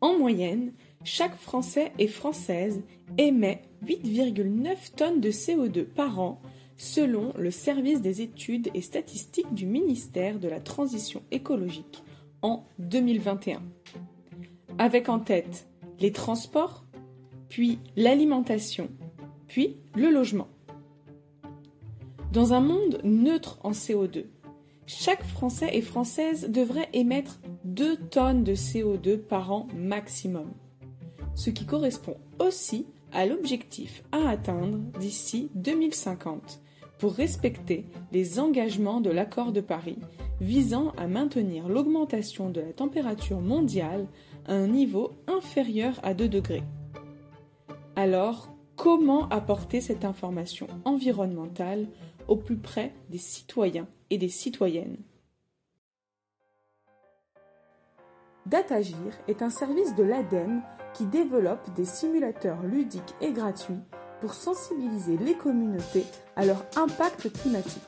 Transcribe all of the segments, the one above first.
En moyenne, chaque Français et Française émet 8,9 tonnes de CO2 par an selon le service des études et statistiques du ministère de la Transition écologique en 2021. Avec en tête les transports, puis l'alimentation, puis le logement. Dans un monde neutre en CO2, chaque Français et Française devrait émettre 2 tonnes de CO2 par an maximum, ce qui correspond aussi à l'objectif à atteindre d'ici 2050 pour respecter les engagements de l'accord de Paris visant à maintenir l'augmentation de la température mondiale à un niveau inférieur à 2 degrés. Alors, comment apporter cette information environnementale au plus près des citoyens? Et des citoyennes Datagir est un service de l'ADEME qui développe des simulateurs ludiques et gratuits pour sensibiliser les communautés à leur impact climatique.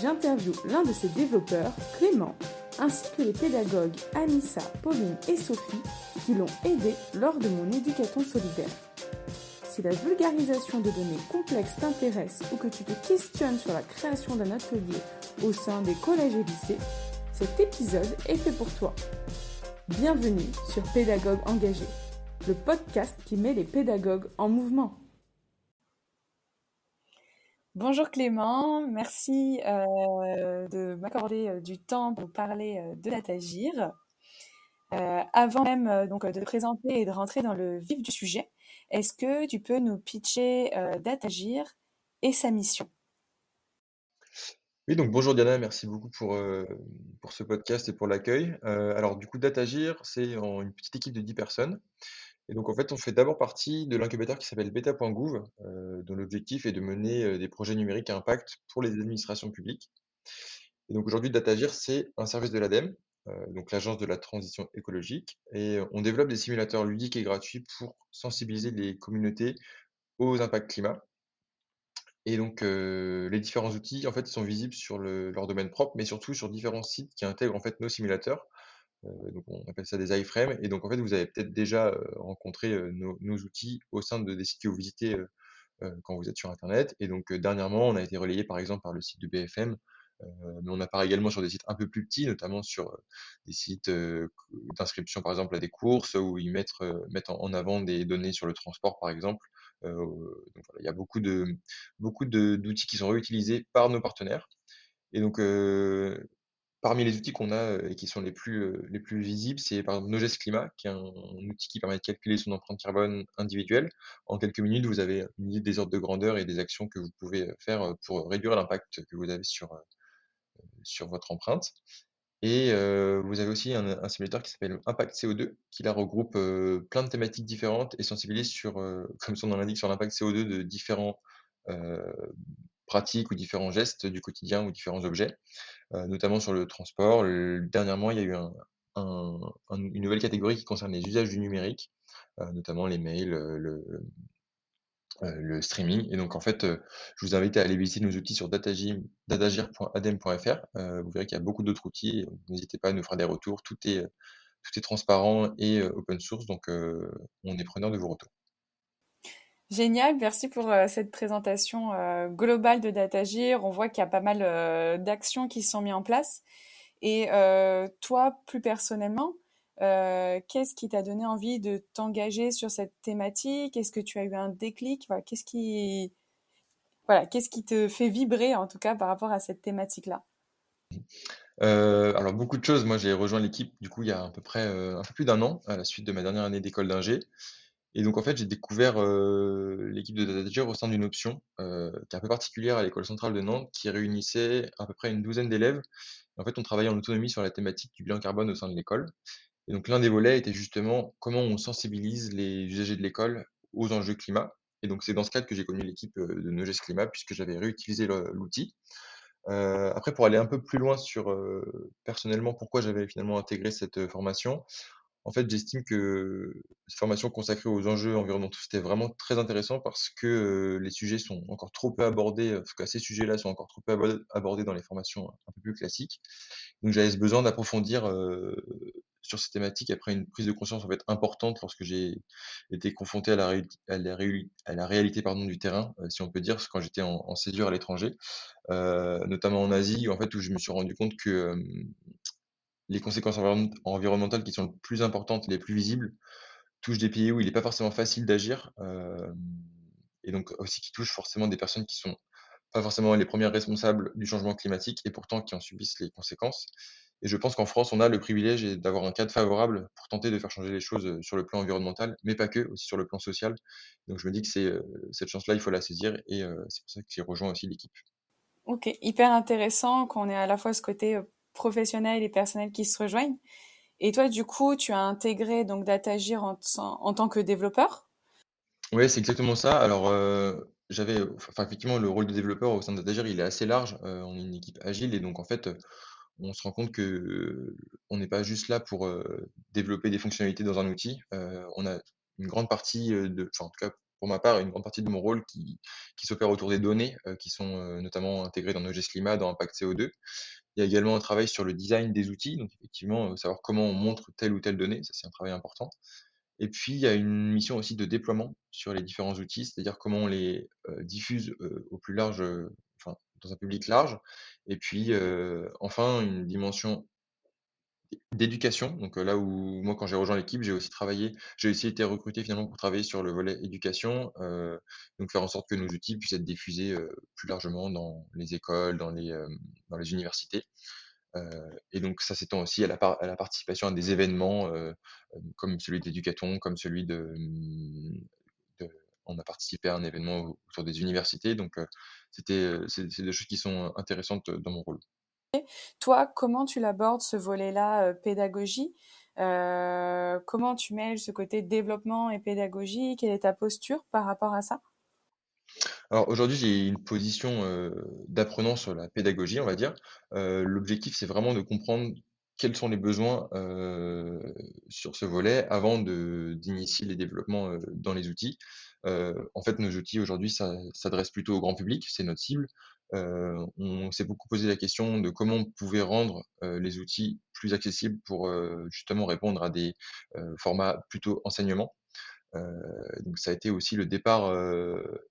J'interviewe l'un de ses développeurs, Clément, ainsi que les pédagogues Anissa, Pauline et Sophie qui l'ont aidé lors de mon éducaton solidaire. Si la vulgarisation de données complexes t'intéresse ou que tu te questionnes sur la création d'un atelier au sein des collèges et lycées, cet épisode est fait pour toi. Bienvenue sur Pédagogue engagé, le podcast qui met les pédagogues en mouvement. Bonjour Clément, merci euh, de m'accorder euh, du temps pour parler euh, de Datagir. avant même donc de te présenter et de rentrer dans le vif du sujet, est-ce que tu peux nous pitcher Datagir et sa mission? Oui, donc bonjour Diana, merci beaucoup pour, pour ce podcast et pour l'accueil. alors du coup, Datagir, c'est une petite équipe de 10 personnes. Et donc, en fait, on fait d'abord partie de l'incubateur qui s'appelle beta.gouv, euh, dont l'objectif est de mener euh, des projets numériques à impact pour les administrations publiques. Et donc, aujourd'hui, Datagir, c'est un service de l'ADEME, euh, donc l'Agence de la transition écologique, et on développe des simulateurs ludiques et gratuits pour sensibiliser les communautés aux impacts climat. Et donc, les différents outils, en fait, sont visibles sur leur domaine propre, mais surtout sur différents sites qui intègrent en fait nos simulateurs euh, donc on appelle ça des iframes. Et donc en fait, vous avez peut-être déjà euh, rencontré euh, nos, outils au sein de, des sites que vous visitez quand vous êtes sur Internet. Et donc dernièrement, on a été relayé par exemple par le site de BFM, mais on apparaît également sur des sites un peu plus petits, notamment sur des sites d'inscription par exemple à des courses où ils mettent, en, avant des données sur le transport par exemple. donc il y a beaucoup de beaucoup d'outils qui sont réutilisés par nos partenaires. Et donc, Parmi les outils qu'on a et qui sont les plus, les plus visibles, c'est par exemple Nogest Climat, qui est un, outil qui permet de calculer son empreinte carbone individuelle. En quelques minutes, vous avez une idée des ordres de grandeur et des actions que vous pouvez faire pour réduire l'impact que vous avez sur, sur votre empreinte. Et vous avez aussi un, simulateur qui s'appelle Impact CO2, qui là regroupe plein de thématiques différentes et sensibilise sur, comme son nom l'indique, sur l'impact CO2 de différents pratiques ou différents gestes du quotidien ou différents objets, euh, notamment sur le transport. dernièrement, il y a eu une nouvelle catégorie qui concerne les usages du numérique, euh, notamment les mails, euh, le, streaming. Et donc, en fait, je vous invite à aller visiter nos outils sur datagir.adem.fr. vous verrez qu'il y a beaucoup d'autres outils. N'hésitez pas à nous faire des retours. Tout est, tout est transparent et open source. Donc, on est preneur de vos retours. Génial, merci pour euh, cette présentation euh, globale de Datagir. On voit qu'il y a pas mal euh, d'actions qui sont mises en place. Et toi, plus personnellement, qu'est-ce qui t'a donné envie de t'engager sur cette thématique? Est-ce que tu as eu un déclic? Qu'est-ce qui, voilà, qu'est-ce qui te fait vibrer en tout cas par rapport à cette thématique-là? Alors beaucoup de choses. Moi, j'ai rejoint l'équipe du coup il y a à peu près un peu plus d'un an à la suite de ma dernière année d'école d'ingé. Et donc, en fait, j'ai découvert l'équipe de Datagir au sein d'une option qui est un peu particulière à l'école centrale de Nantes, qui réunissait à peu près une douzaine d'élèves. En fait, on travaillait en autonomie sur la thématique du bilan carbone au sein de l'école. Et donc, l'un des volets était justement comment on sensibilise les usagers de l'école aux enjeux climat. Et donc, c'est dans ce cadre que j'ai connu l'équipe de Noges Climat, puisque j'avais réutilisé l'outil. après, pour aller un peu plus loin sur personnellement pourquoi j'avais finalement intégré cette formation, en fait, j'estime que cette formation consacrée aux enjeux environnementaux, c'était vraiment très intéressant parce que les sujets sont encore trop peu abordés, en tout cas ces sujets-là sont encore trop peu abordés dans les formations un peu plus classiques. Donc j'avais ce besoin d'approfondir sur ces thématiques après une prise de conscience en fait importante lorsque j'ai été confronté à la, réalité du terrain, si on peut dire, quand j'étais en, en, césure à l'étranger, notamment en Asie, en fait, où je me suis rendu compte que les conséquences environnementales qui sont les plus importantes, les plus visibles, touchent des pays où il n'est pas forcément facile d'agir, et donc aussi qui touchent forcément des personnes qui sont pas forcément les premières responsables du changement climatique et pourtant qui en subissent les conséquences. Et je pense qu'en France, on a le privilège d'avoir un cadre favorable pour tenter de faire changer les choses sur le plan environnemental, mais pas que, aussi sur le plan social. Donc je me dis que c'est cette chance-là, il faut la saisir et c'est pour ça que j'ai rejoint aussi l'équipe. Ok, hyper intéressant qu'on ait à la fois ce côté professionnel et personnel qui se rejoignent. Et toi, du coup, tu as intégré donc DataGir en, en tant que développeur? Oui, c'est exactement ça. Alors, j'avais, enfin, effectivement, le rôle de développeur au sein de DataGir, il est assez large. on est une équipe agile et donc, en fait, on se rend compte que on n'est pas juste là pour développer des fonctionnalités dans un outil. on a une grande partie de, enfin, en tout cas, pour ma part, une grande partie de mon rôle qui, s'opère autour des données, qui sont notamment intégrées dans OGS Lima, dans Impact CO2. Il y a également un travail sur le design des outils, donc effectivement, savoir comment on montre telle ou telle donnée, ça c'est un travail important. Et puis, il y a une mission aussi de déploiement sur les différents outils, c'est-à-dire comment on les diffuse au plus large, dans un public large. Et puis, enfin, une dimension d'éducation. Donc là où moi, quand j'ai rejoint l'équipe, j'ai aussi travaillé, j'ai aussi été recruté finalement pour travailler sur le volet éducation, donc faire en sorte que nos outils puissent être diffusés plus largement dans les écoles, dans les, dans les universités. et donc ça s'étend aussi à la, à la, participation à des événements comme celui d'Éducaton, comme celui de, de, On a participé à un événement autour des universités, donc c'était c'est des choses qui sont intéressantes dans mon rôle. Toi, comment tu l'abordes ce volet-là, pédagogie? Comment tu mêles ce côté développement et pédagogie? Quelle est ta posture par rapport à ça? Alors aujourd'hui, j'ai une position d'apprenant sur la pédagogie, on va dire. L'objectif, c'est vraiment de comprendre quels sont les besoins sur ce volet avant d'initier les développements dans les outils. En fait, nos outils aujourd'hui s'adressent plutôt au grand public, c'est notre cible. On s'est beaucoup posé la question de comment on pouvait rendre les outils plus accessibles pour justement répondre à des formats plutôt enseignement. donc ça a été aussi le départ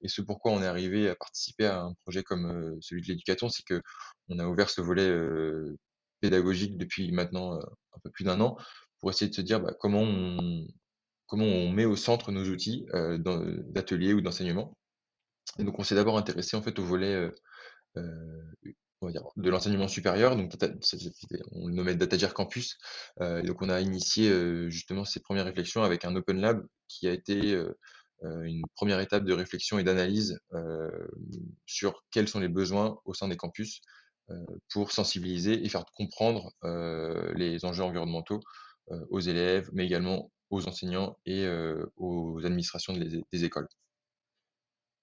et ce pourquoi on est arrivé à participer à un projet comme celui de l'éducaton, c'est que on a ouvert ce volet pédagogique depuis maintenant un peu plus d'un an pour essayer de se dire bah, comment on comment on met au centre nos outils d'atelier ou d'enseignement. Donc on s'est d'abord intéressé en fait au volet va dire, de l'enseignement supérieur. Donc, on le nommait DataGer Campus. donc, on a initié justement ces premières réflexions avec un Open Lab qui a été une première étape de réflexion et d'analyse sur quels sont les besoins au sein des campus pour sensibiliser et faire comprendre les enjeux environnementaux aux élèves, mais également aux enseignants et aux administrations des écoles.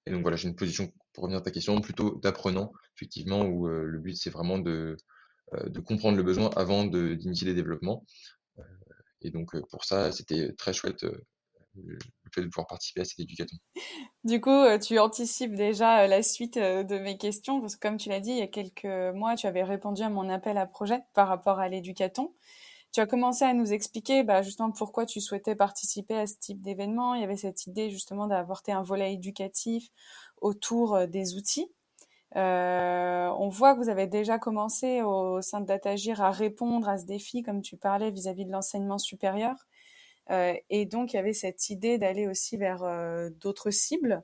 Et donc voilà, j'ai une position, pour revenir à ta question, plutôt d'apprenant, effectivement, où le but c'est vraiment de, comprendre le besoin avant d'initier les développements. et donc pour ça, c'était très chouette le fait de pouvoir participer à cette éducation. Du coup, tu anticipes déjà la suite de mes questions, parce que comme tu l'as dit, il y a quelques mois, tu avais répondu à mon appel à projet par rapport à l'éducaton. Tu as commencé à nous expliquer bah, justement pourquoi tu souhaitais participer à ce type d'événement. Il y avait cette idée justement d'apporter un volet éducatif autour euh, des outils. Euh, on voit que vous avez déjà commencé au sein de Datagir à répondre à ce défi, comme tu parlais, vis-à-vis de l'enseignement supérieur. Euh, et donc, il y avait cette idée d'aller aussi vers d'autres cibles.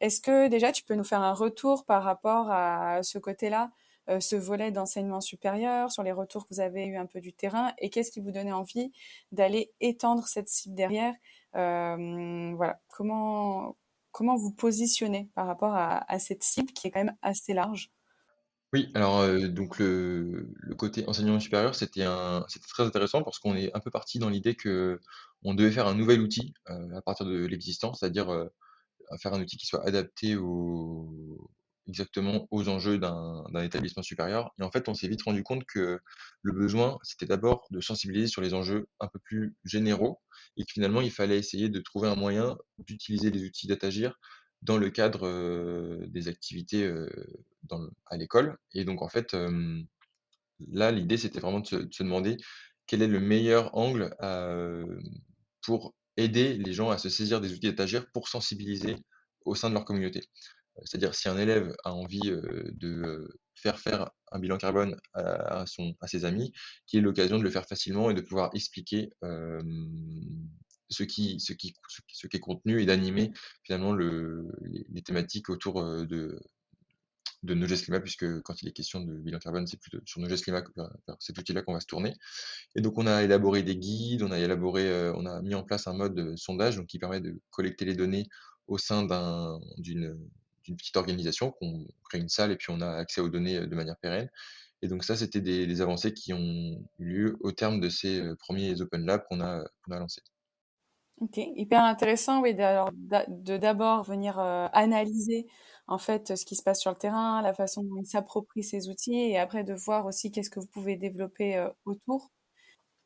Est-ce que déjà tu peux nous faire un retour par rapport à ce côté-là euh, ce volet d'enseignement supérieur, sur les retours que vous avez eu un peu du terrain, et qu'est-ce qui vous donnait envie d'aller étendre cette cible derrière euh, Voilà, comment comment vous positionnez par rapport à, cette cible qui est quand même assez large? Oui, alors euh, donc le, côté enseignement supérieur, c'était très intéressant parce qu'on est un peu parti dans l'idée que on devait faire un nouvel outil à partir de l'existant, c'est-à-dire faire un outil qui soit adapté aux, exactement aux enjeux d'un établissement supérieur. Et en fait, on s'est vite rendu compte que le besoin, c'était d'abord de sensibiliser sur les enjeux un peu plus généraux et que finalement, il fallait essayer de trouver un moyen d'utiliser les outils d'Atagir dans le cadre des activités à l'école. Et donc, en fait, là, l'idée, c'était vraiment de se, demander quel est le meilleur angle pour aider les gens à se saisir des outils d'Etagir pour sensibiliser au sein de leur communauté. C'est-à-dire si un élève a envie de faire faire un bilan carbone à, son, à ses amis, qui est l'occasion de le faire facilement et de pouvoir expliquer ce, qui, ce, qui, ce qui est contenu et d'animer finalement le, les, thématiques autour de, de Nogest Climat, puisque quand il est question de bilan carbone, c'est plutôt sur Nogest Climat, cet outil-là qu'on va se tourner. Et donc, on a élaboré des guides, on a élaboré, on a mis en place un mode sondage, donc qui permet de collecter les données au sein d'une d'une petite organisation, qu'on crée une salle et puis on a accès aux données de manière pérenne. Et donc ça, c'était des, avancées qui ont eu lieu au terme de ces premiers Open Labs qu'on a, qu'on a lancés. Ok, hyper intéressant, oui, de d'abord venir analyser en fait ce qui se passe sur le terrain, la façon dont ils s'approprient ces outils, et après de voir aussi qu'est-ce que vous pouvez développer autour.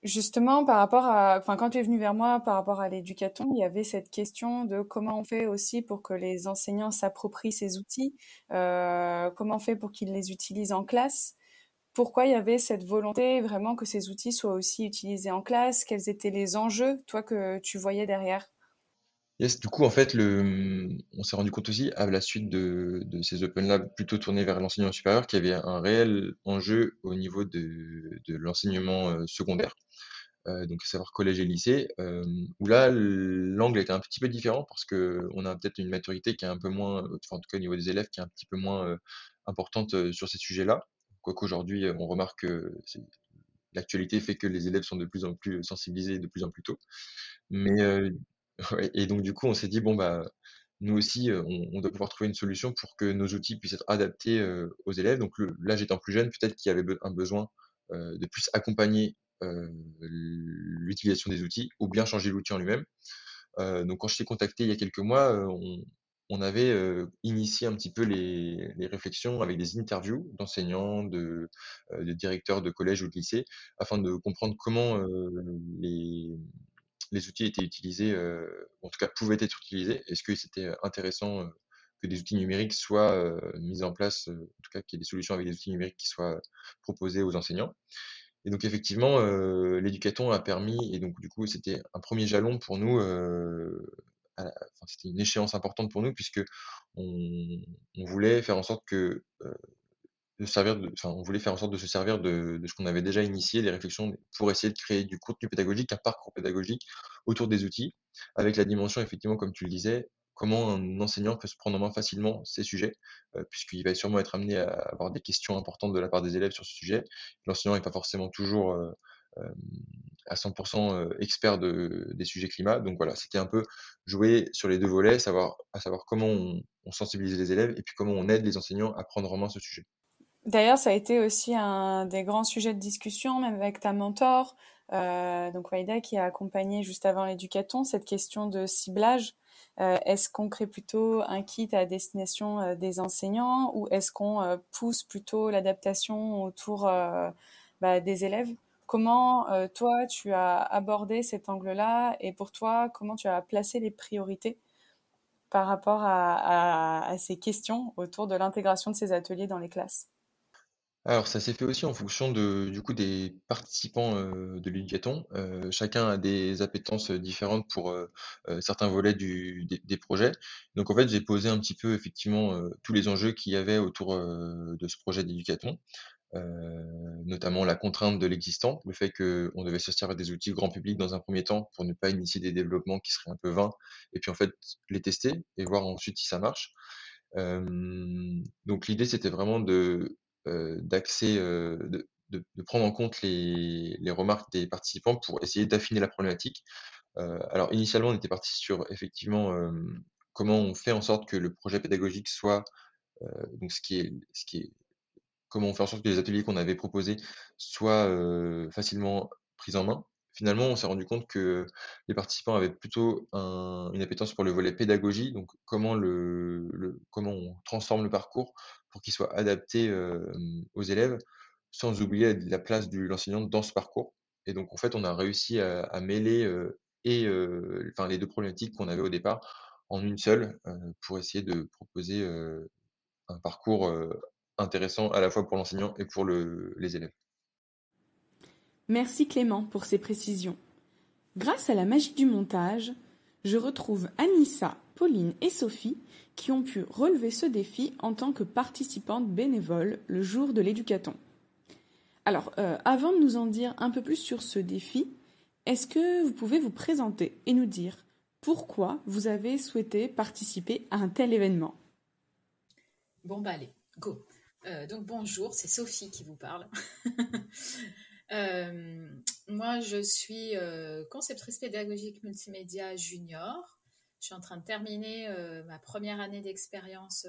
Justement, par rapport à, enfin, quand tu es venu vers moi par rapport à l'éducaton, il y avait cette question de comment on fait aussi pour que les enseignants s'approprient ces outils, euh, comment on fait pour qu'ils les utilisent en classe, pourquoi il y avait cette volonté vraiment que ces outils soient aussi utilisés en classe, quels étaient les enjeux, toi, que tu voyais derrière? Yes, du coup, en fait, le, on s'est rendu compte aussi, à la suite de, de ces Open Labs plutôt tournés vers l'enseignement supérieur, qu'il y avait un réel enjeu au niveau de, de l'enseignement euh, secondaire, euh, donc à savoir collège et lycée, euh, où là, l'angle était un petit peu différent parce que on a peut-être une maturité qui est un peu moins, enfin, en tout cas au niveau des élèves, qui est un petit peu moins importante sur ces sujets-là. Quoique aujourd'hui, on remarque que l'actualité fait que les élèves sont de plus en plus sensibilisés de plus en plus tôt. Mais et donc du coup, on s'est dit: «Bon, bah, nous aussi, on doit pouvoir trouver une solution pour que nos outils puissent être adaptés, aux élèves». Donc le l'âge étant plus jeune, peut-être qu'il y avait un besoin, de plus accompagner, l'utilisation des outils ou bien changer l'outil en lui-même. donc quand je t'ai contacté il y a quelques mois, on avait, initié un petit peu les réflexions avec des interviews d'enseignants, de, directeurs de collèges ou de lycées, afin de comprendre comment, les les outils étaient utilisés, euh, en tout cas pouvaient être utilisés. Est-ce que c'était intéressant euh, que des outils numériques soient euh, mis en place, en tout cas qu'il y ait des solutions avec des outils numériques qui soient proposés aux enseignants? Et donc effectivement, euh, l'éducaton a permis, et donc du coup c'était un premier jalon pour nous, enfin, c'était une échéance importante pour nous puisque on voulait faire en sorte que servir enfin, on voulait faire en sorte de se servir de, ce qu'on avait déjà initié, des réflexions pour essayer de créer du contenu pédagogique, un parcours pédagogique autour des outils, avec la dimension, effectivement, comme tu le disais, comment un enseignant peut se prendre en main facilement ces sujets, euh, puisqu'il va sûrement être amené à avoir des questions importantes de la part des élèves sur ce sujet. L'enseignant n'est pas forcément toujours euh, euh, à 100% expert de, des sujets climat. Donc voilà, c'était un peu jouer sur les deux volets, savoir, à savoir comment on sensibilise les élèves et puis comment on aide les enseignants à prendre en main ce sujet. D'ailleurs, ça a été aussi un des grands sujets de discussion, même avec ta mentor, euh, donc Waïda, qui a accompagné juste avant l'éducaton cette question de ciblage. Euh, est-ce qu'on crée plutôt un kit à destination euh, des enseignants ou est-ce qu'on pousse plutôt l'adaptation autour bah, des élèves? Comment toi tu as abordé cet angle-là et pour toi comment tu as placé les priorités par rapport à ces questions autour de l'intégration de ces ateliers dans les classes? Alors ça s'est fait aussi en fonction de du coup des participants, de l'éducaton. chacun a des appétences, différentes pour, certains volets du des projets. Donc en fait, j'ai posé un petit peu effectivement, tous les enjeux qu'il y avait autour, de ce projet d'éducaton. notamment la contrainte de l'existant, le fait qu'on devait se servir des outils grand public dans un premier temps pour ne pas initier des développements qui seraient un peu vains et puis en fait les tester et voir ensuite si ça marche. donc l'idée c'était vraiment de euh, d'accès, euh, de, prendre en compte les, remarques des participants pour essayer d'affiner la problématique. Euh, alors initialement, on était parti sur effectivement comment on fait en sorte que le projet pédagogique soit, donc ce qui est, comment on fait en sorte que les ateliers qu'on avait proposés soient facilement pris en main finalement, on s'est rendu compte que les participants avaient plutôt un, une appétence pour le volet pédagogie, donc comment, comment on transforme le parcours pour qu'il soit adapté aux élèves, sans oublier la place de l'enseignant dans ce parcours. Et donc, en fait, on a réussi à, mêler enfin, les deux problématiques qu'on avait au départ en une seule pour essayer de proposer un parcours intéressant à la fois pour l'enseignant et pour le, les élèves. Merci Clément pour ces précisions. Grâce à la magie du montage, je retrouve Anissa, Pauline et Sophie qui ont pu relever ce défi en tant que participantes bénévoles le jour de l'éducaton. Alors, euh, avant de nous en dire un peu plus sur ce défi, est-ce que vous pouvez vous présenter et nous dire pourquoi vous avez souhaité participer à un tel événement? Bon, bah allez, go. Euh, donc bonjour, c'est Sophie qui vous parle. Euh, moi, je suis euh, conceptrice pédagogique multimédia junior. Je suis en train de terminer ma première année d'expérience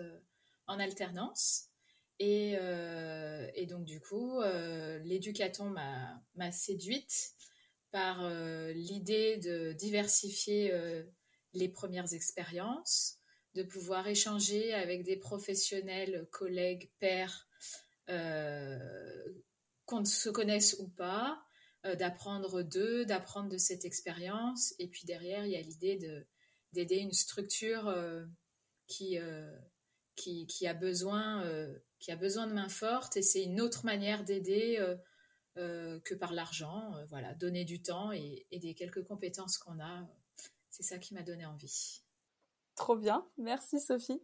en alternance. Et, donc, du coup, l'éducaton m'a séduite par l'idée de diversifier les premières expériences, de pouvoir échanger avec des professionnels, collègues, pairs, euh, qu'on se connaisse ou pas, euh, d'apprendre d'eux, d'apprendre de cette expérience. Et puis derrière, il y a l'idée d'aider une structure euh, qui, qui, qui, a besoin, qui a besoin de main fortes. Et c'est une autre manière d'aider que par l'argent. voilà, donner du temps et, et des quelques compétences qu'on a. c'est ça qui m'a donné envie. Trop bien. Merci Sophie.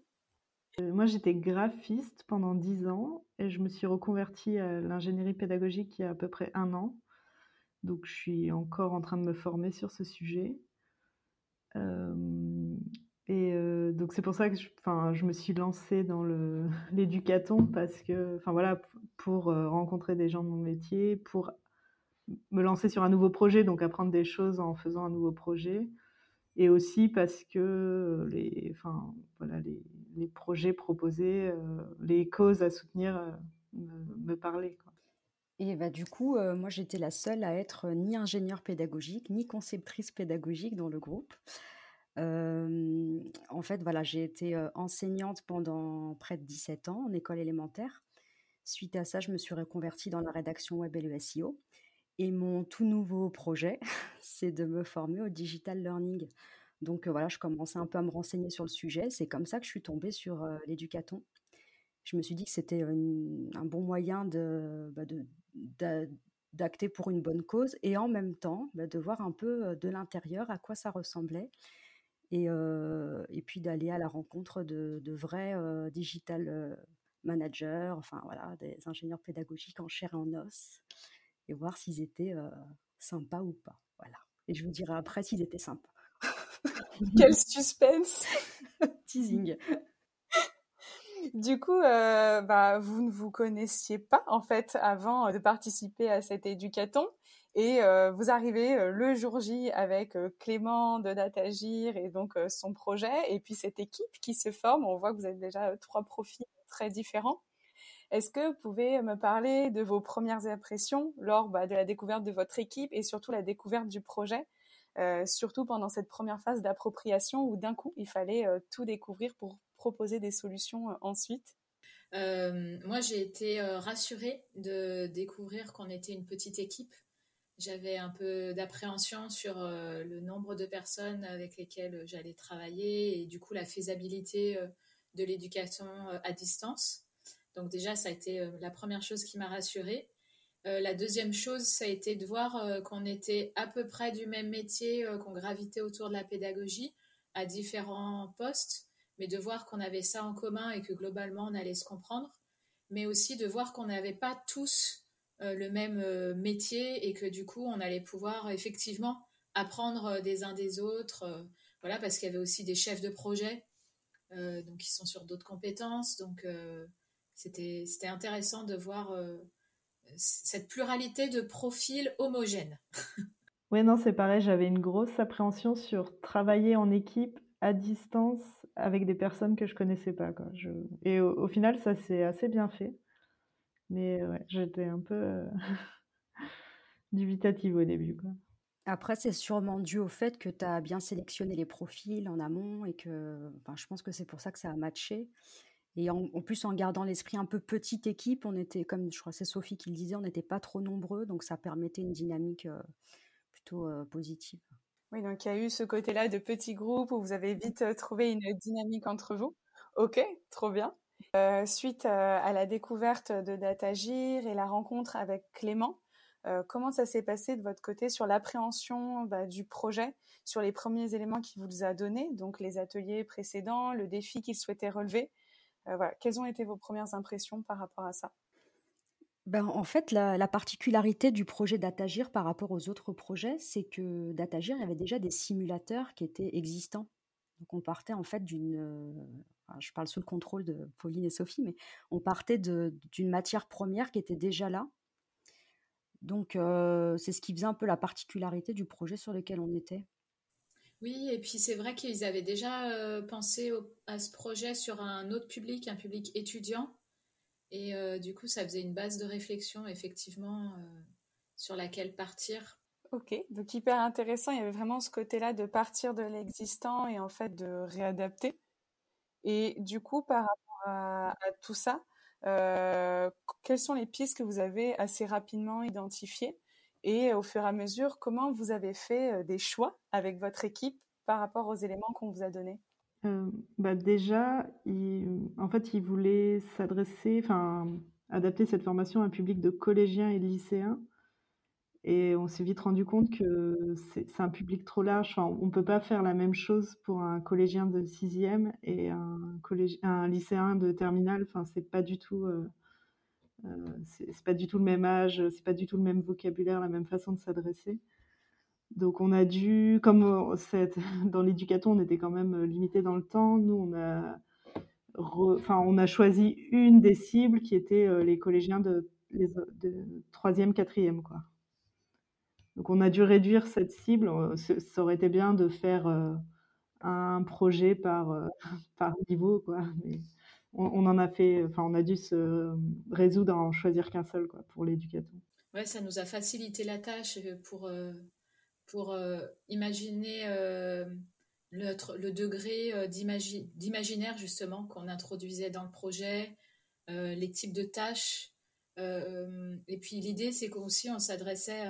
Euh, moi, j'étais graphiste pendant dix ans et je me suis reconvertie à l'ingénierie pédagogique il y a à peu près un an. Donc, je suis encore en train de me former sur ce sujet. Et donc, c'est pour ça que je, je me suis lancée dans l'éducaton parce que, enfin voilà, pour rencontrer des gens de mon métier, pour me lancer sur un nouveau projet, donc apprendre des choses en faisant un nouveau projet et aussi parce que les, enfin, voilà, les, les projets proposés, les causes à soutenir me, parlaient. Et bah, du coup, moi, j'étais la seule à être ni ingénieure pédagogique, ni conceptrice pédagogique dans le groupe. en fait, voilà, j'ai été enseignante pendant près de 17 ans en école élémentaire. Suite à ça, je me suis reconvertie dans la rédaction web et le SEO. Et mon tout nouveau projet, c'est de me former au digital learning. Donc voilà, je commençais un peu à me renseigner sur le sujet. C'est comme ça que je suis tombée sur l'éducaton. Je me suis dit que c'était un bon moyen de, bah, d'acter pour une bonne cause et en même temps bah, de voir un peu de l'intérieur à quoi ça ressemblait et, et puis d'aller à la rencontre de, de vrais digital managers, enfin voilà, des ingénieurs pédagogiques en chair et en os et voir s'ils étaient sympas ou pas. Voilà. Et je vous dirai après s'ils étaient sympas. Quel suspense Teasing. Du coup, bah, vous ne vous connaissiez pas en fait avant de participer à cet éducaton et vous arrivez le jour J avec Clément de Datagir et donc son projet et puis cette équipe qui se forme. On voit que vous avez déjà trois profils très différents. Est-ce que vous pouvez me parler de vos premières impressions lors bah, de la découverte de votre équipe et surtout la découverte du projet, euh, surtout pendant cette première phase d'appropriation où d'un coup il fallait euh, tout découvrir pour proposer des solutions euh, ensuite? Moi j'ai été rassurée de découvrir qu'on était une petite équipe. J'avais un peu d'appréhension sur le nombre de personnes avec lesquelles j'allais travailler et du coup la faisabilité de l'éducation à distance. Donc déjà, ça a été euh, la première chose qui m'a rassurée. Euh, la deuxième chose, ça a été de voir euh, qu'on était à peu près du même métier, qu'on gravitait autour de la pédagogie à différents postes, mais de voir qu'on avait ça en commun et que globalement on allait se comprendre, mais aussi de voir qu'on n'avait pas tous le même métier et que du coup on allait pouvoir effectivement apprendre des uns des autres, voilà, parce qu'il y avait aussi des chefs de projet, donc qui sont sur d'autres compétences, donc c'était intéressant de voir euh, cette pluralité de profils homogènes. oui, non, c'est pareil, j'avais une grosse appréhension sur travailler en équipe à distance avec des personnes que je connaissais pas. Quoi. Et au, final, ça s'est assez bien fait. Mais ouais, j'étais un peu euh, dubitative au début. Quoi. Après, c'est sûrement dû au fait que tu as bien sélectionné les profils en amont et que je pense que c'est pour ça que ça a matché. Et en, plus, en gardant l'esprit un peu petite équipe, on était, comme je crois c'est Sophie qui le disait, on n'était pas trop nombreux, donc ça permettait une dynamique euh, plutôt euh, positive. Oui, donc il y a eu ce côté-là de petits groupes où vous avez vite euh, trouvé une dynamique entre vous. Ok, trop bien. suite à la découverte de Datagir et la rencontre avec Clément, comment ça s'est passé de votre côté sur l'appréhension bah, du projet, sur les premiers éléments qu'il vous a donnés, donc les ateliers précédents, le défi qu'il souhaitait relever? Quelles ont été vos premières impressions par rapport à ça? Ben, en fait, la, particularité du projet Datagir par rapport aux autres projets, c'est que Datagir, il y avait déjà des simulateurs qui étaient existants. Donc on partait en fait d'une, je parle sous le contrôle de Pauline et Sophie, mais on partait d'une matière première qui était déjà là. Donc c'est ce qui faisait un peu la particularité du projet sur lequel on était. Oui, et puis c'est vrai qu'ils avaient déjà pensé à ce projet sur un autre public, un public étudiant. Et euh, du coup, ça faisait une base de réflexion, effectivement, euh, sur laquelle partir. Ok, donc hyper intéressant. Il y avait vraiment ce côté-là de partir de l'existant et en fait de réadapter. Et du coup, par rapport à, tout ça, euh, quelles sont les pistes que vous avez assez rapidement identifiées? Et au fur et à mesure, comment vous avez fait des choix avec votre équipe par rapport aux éléments qu'on vous a donnés? Euh, bah déjà, en fait, il voulait s'adresser, enfin, adapter cette formation à un public de collégiens et de lycéens. Et on s'est vite rendu compte que c'est un public trop large. on ne peut pas faire la même chose pour un collégien de sixième et un, lycéen de terminale. Enfin, c'est pas du tout, euh, euh, pas du tout le même âge, c'est pas du tout le même vocabulaire, la même façon de s'adresser. Donc on a dû, comme euh, dans l'éducation, on était quand même euh, limité dans le temps. Nous, on a, enfin, on a choisi une des cibles qui était euh, les collégiens de, troisième, quatrième, quoi. Donc on a dû réduire cette cible. Ça aurait été bien de faire un projet par, par niveau, quoi. Mais on, en a fait, enfin, on a dû se résoudre à en choisir qu'un seul, quoi, pour l'éducation. Ouais, ça nous a facilité la tâche pour pour euh, imaginer euh, le, degré euh, d'imaginaire justement qu'on introduisait dans le projet, les types de tâches. et puis l'idée, c'est qu'aussi on s'adressait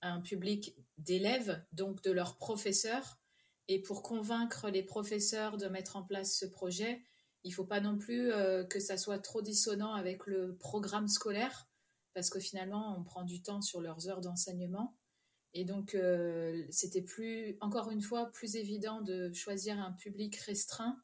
à un public d'élèves, donc de leurs professeurs. Et pour convaincre les professeurs de mettre en place ce projet, il ne faut pas non plus que ça soit trop dissonant avec le programme scolaire, parce que finalement, on prend du temps sur leurs heures d'enseignement. Et donc, euh, c'était plus, encore une fois, plus évident de choisir un public restreint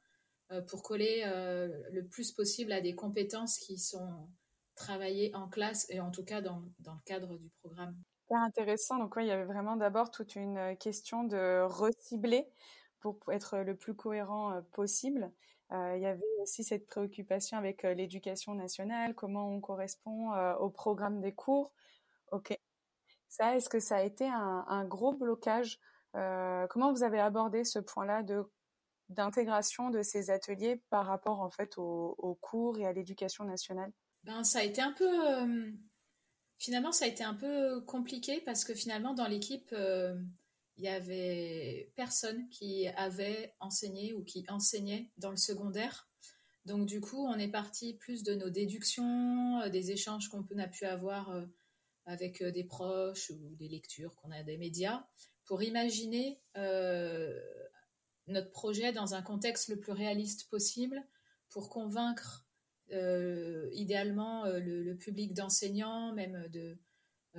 euh, pour coller euh, le plus possible à des compétences qui sont travaillées en classe et en tout cas dans, dans le cadre du programme. C'est intéressant. Donc, il y avait vraiment d'abord toute une question de recibler pour être le plus cohérent possible. il y avait aussi cette préoccupation avec l'éducation nationale, comment on correspond au programme des cours. Ok, ça, est-ce que ça a été un, gros blocage euh, Comment vous avez abordé ce point-là de d'intégration de ces ateliers par rapport en fait aux, cours et à l'éducation nationale? Ben ça a été un peu euh, finalement ça a été un peu compliqué parce que finalement dans l'équipe euh, il y avait personne qui avait enseigné ou qui enseignait dans le secondaire. Donc du coup, on est parti plus de nos déductions, des échanges qu'on a pu avoir avec euh, des proches ou des lectures qu'on a des médias, pour imaginer euh, notre projet dans un contexte le plus réaliste possible, pour convaincre euh, idéalement le, public d'enseignants, même de,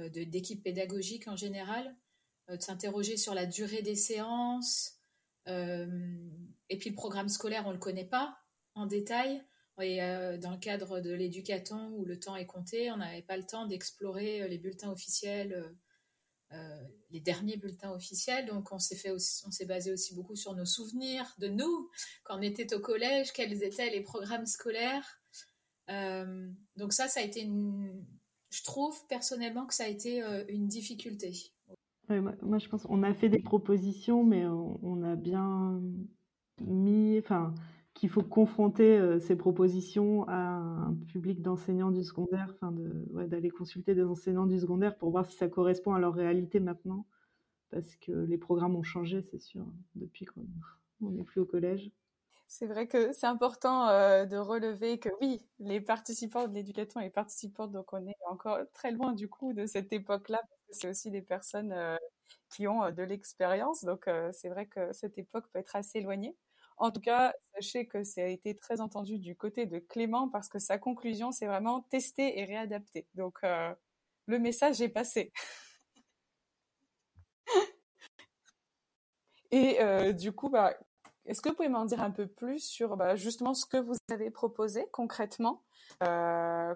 d'équipes pédagogiques en général, de s'interroger sur la durée des séances. et puis le programme scolaire, on ne le connaît pas en détail. Et euh, dans le cadre de l'éducaton où le temps est compté, on n'avait pas le temps d'explorer euh, les bulletins officiels, euh, les derniers bulletins officiels. Donc on s'est fait on s'est basé aussi beaucoup sur nos souvenirs de nous quand on était au collège, quels étaient les programmes scolaires. donc ça, ça a été une, je trouve personnellement que ça a été une difficulté. moi, je pense qu'on a fait des propositions, mais on, on a bien mis, enfin qu'il faut confronter euh, ces propositions à un public d'enseignants du secondaire, d'aller consulter des enseignants du secondaire pour voir si ça correspond à leur réalité maintenant, parce que les programmes ont changé, c'est sûr, depuis qu'on n'est plus au collège. C'est vrai que c'est important euh, de relever que oui, les participants de l'éducation les participants, donc on est encore très loin du coup de cette époque-là, parce que c'est aussi des personnes euh, qui ont de l'expérience, donc c'est vrai que cette époque peut être assez éloignée. En tout cas, sachez que ça a été très entendu du côté de Clément parce que sa conclusion, c'est vraiment tester et réadapter. Donc, euh, le message est passé. Et du coup, bah, est-ce que vous pouvez m'en dire un peu plus sur bah, justement ce que vous avez proposé concrètement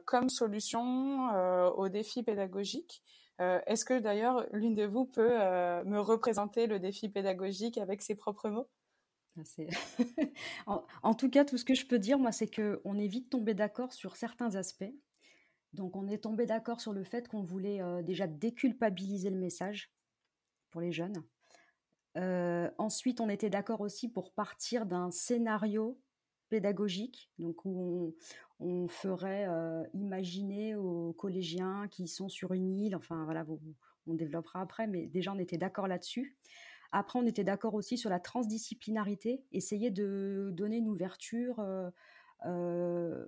comme solution au défi pédagogique? Est-ce que d'ailleurs l'une de vous peut me représenter le défi pédagogique avec ses propres mots? en, en, tout cas, tout ce que je peux dire, moi, c'est qu'on est vite tombé d'accord sur certains aspects. Donc, on est tombé d'accord sur le fait qu'on voulait euh, déjà déculpabiliser le message pour les jeunes. Euh, ensuite, on était d'accord aussi pour partir d'un scénario pédagogique, donc où on, ferait euh, imaginer aux collégiens qui sont sur une île, enfin voilà, on développera après, mais déjà on était d'accord là-dessus. Après, on était d'accord aussi sur la transdisciplinarité, essayer de donner une ouverture euh, euh,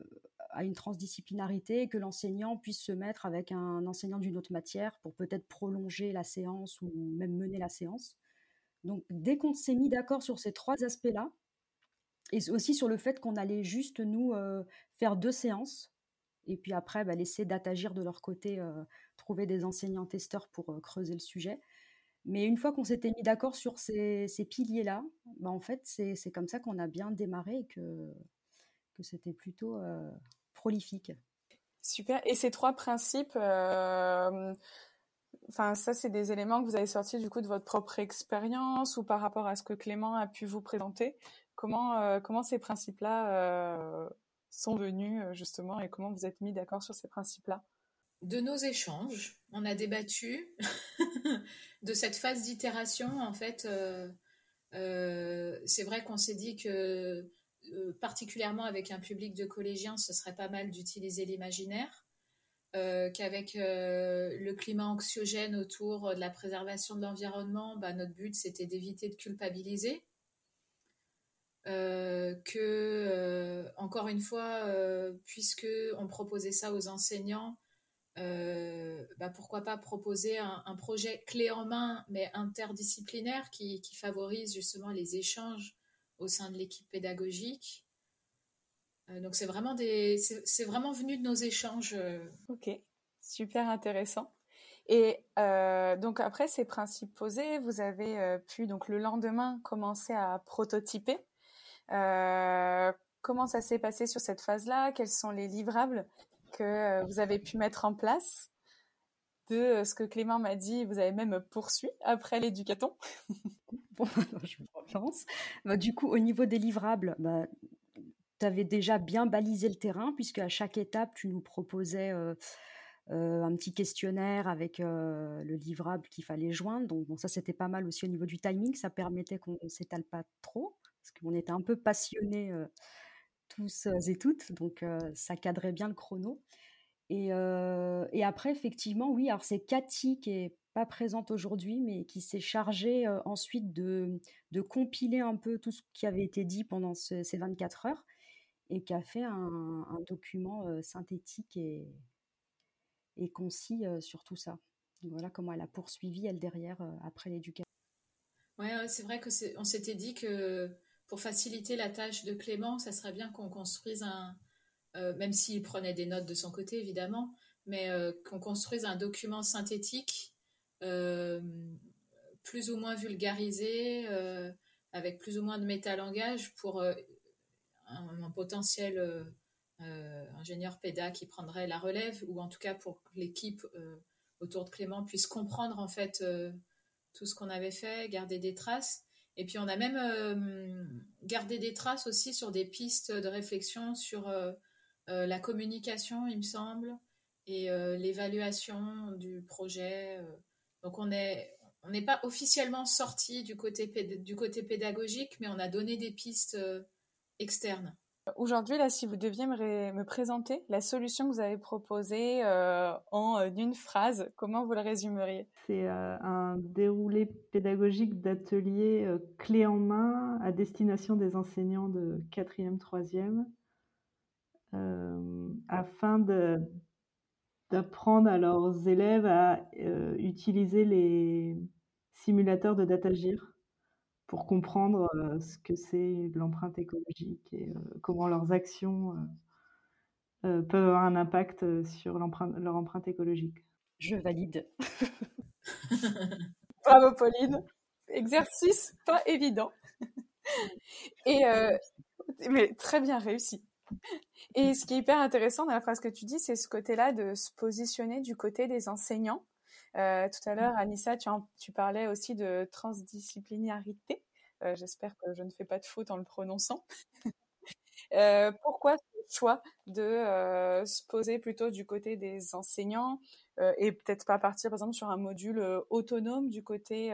à une transdisciplinarité, que l'enseignant puisse se mettre avec un enseignant d'une autre matière pour peut-être prolonger la séance ou même mener la séance. Donc, dès qu'on s'est mis d'accord sur ces trois aspects-là, et aussi sur le fait qu'on allait juste nous euh, faire deux séances, et puis après bah, laisser d'agir de leur côté, trouver des enseignants testeurs pour creuser le sujet. Mais une fois qu'on s'était mis d'accord sur ces, piliers-là, bah en fait, c'est comme ça qu'on a bien démarré et que, que c'était plutôt euh, prolifique. Super. Et ces trois principes, euh, ça, c'est des éléments que vous avez sortis du coup de votre propre expérience ou par rapport à ce que Clément a pu vous présenter? Comment, euh, comment ces principes-là sont venus justement et comment vous êtes mis d'accord sur ces principes-là? De nos échanges, on a débattu de cette phase d'itération. En fait, euh, euh, c'est vrai qu'on s'est dit que, euh, particulièrement avec un public de collégiens, ce serait pas mal d'utiliser l'imaginaire. qu'avec le climat anxiogène autour de la préservation de l'environnement, bah, notre but c'était d'éviter de culpabiliser. que encore une fois, puisque on proposait ça aux enseignants, euh, bah pourquoi pas proposer un, projet clé en main, mais interdisciplinaire, qui, favorise justement les échanges au sein de l'équipe pédagogique. Euh, donc c'est vraiment des, c'est vraiment venu de nos échanges. Euh. Ok, super intéressant. Et donc après ces principes posés, vous avez pu donc le lendemain commencer à prototyper. comment ça s'est passé sur cette phase-là? Quels sont les livrables? Que euh, vous avez pu mettre en place de euh, ce que Clément m'a dit, vous avez même poursuivi après l'éducaton. bon, je pense. Bah, du coup, au niveau des livrables, bah, tu avais déjà bien balisé le terrain, puisque à chaque étape, tu nous proposais euh, un petit questionnaire avec le livrable qu'il fallait joindre. Donc, ça, c'était pas mal aussi au niveau du timing. Ça permettait qu'on ne s'étale pas trop, parce qu'on était un peu passionnés tous et toutes, donc ça cadrait bien le chrono. Et, et, après, effectivement, oui, alors c'est Cathy qui est pas présente aujourd'hui, mais qui s'est chargée ensuite de, compiler un peu tout ce qui avait été dit pendant ces 24 heures et qui a fait un, document synthétique et, et concis sur tout ça. voilà comment elle a poursuivi, elle, derrière, après l'éducation. Ouais, c'est vrai que on s'était dit que pour faciliter la tâche de Clément, ça serait bien qu'on construise un, euh, même s'il prenait des notes de son côté évidemment, mais euh, qu'on construise un document synthétique euh, plus ou moins vulgarisé, avec plus ou moins de métalangage pour un, potentiel ingénieur péda qui prendrait la relève, ou en tout cas pour que l'équipe autour de Clément puisse comprendre en fait tout ce qu'on avait fait, garder des traces. Et puis on a même euh, gardé des traces aussi sur des pistes de réflexion sur euh, euh, la communication, il me semble, et l'évaluation du projet. Donc on est on n'est pas officiellement sorti du côté, du côté pédagogique, mais on a donné des pistes externes. Aujourd'hui, là, si vous deviez me, présenter la solution que vous avez proposée euh, en euh, une phrase, comment vous le résumeriez? C'est euh, un déroulé pédagogique d'ateliers clé en main à destination des enseignants de 4e, 3e, afin d'apprendre à leurs élèves à utiliser les simulateurs de DataGIR pour comprendre ce que c'est l'empreinte écologique et comment leurs actions peuvent avoir un impact sur leur empreinte écologique. Je valide. Bravo Pauline. Exercice pas évident. Et euh, mais très bien réussi. Et ce qui est hyper intéressant dans la phrase que tu dis, c'est ce côté-là de se positionner du côté des enseignants. Euh, tout à l'heure, Anissa, tu, tu, parlais aussi de transdisciplinarité. Euh, j'espère que je ne fais pas de faute en le prononçant. pourquoi ce choix de se poser plutôt du côté des enseignants et peut-être pas partir, par exemple, sur un module autonome du côté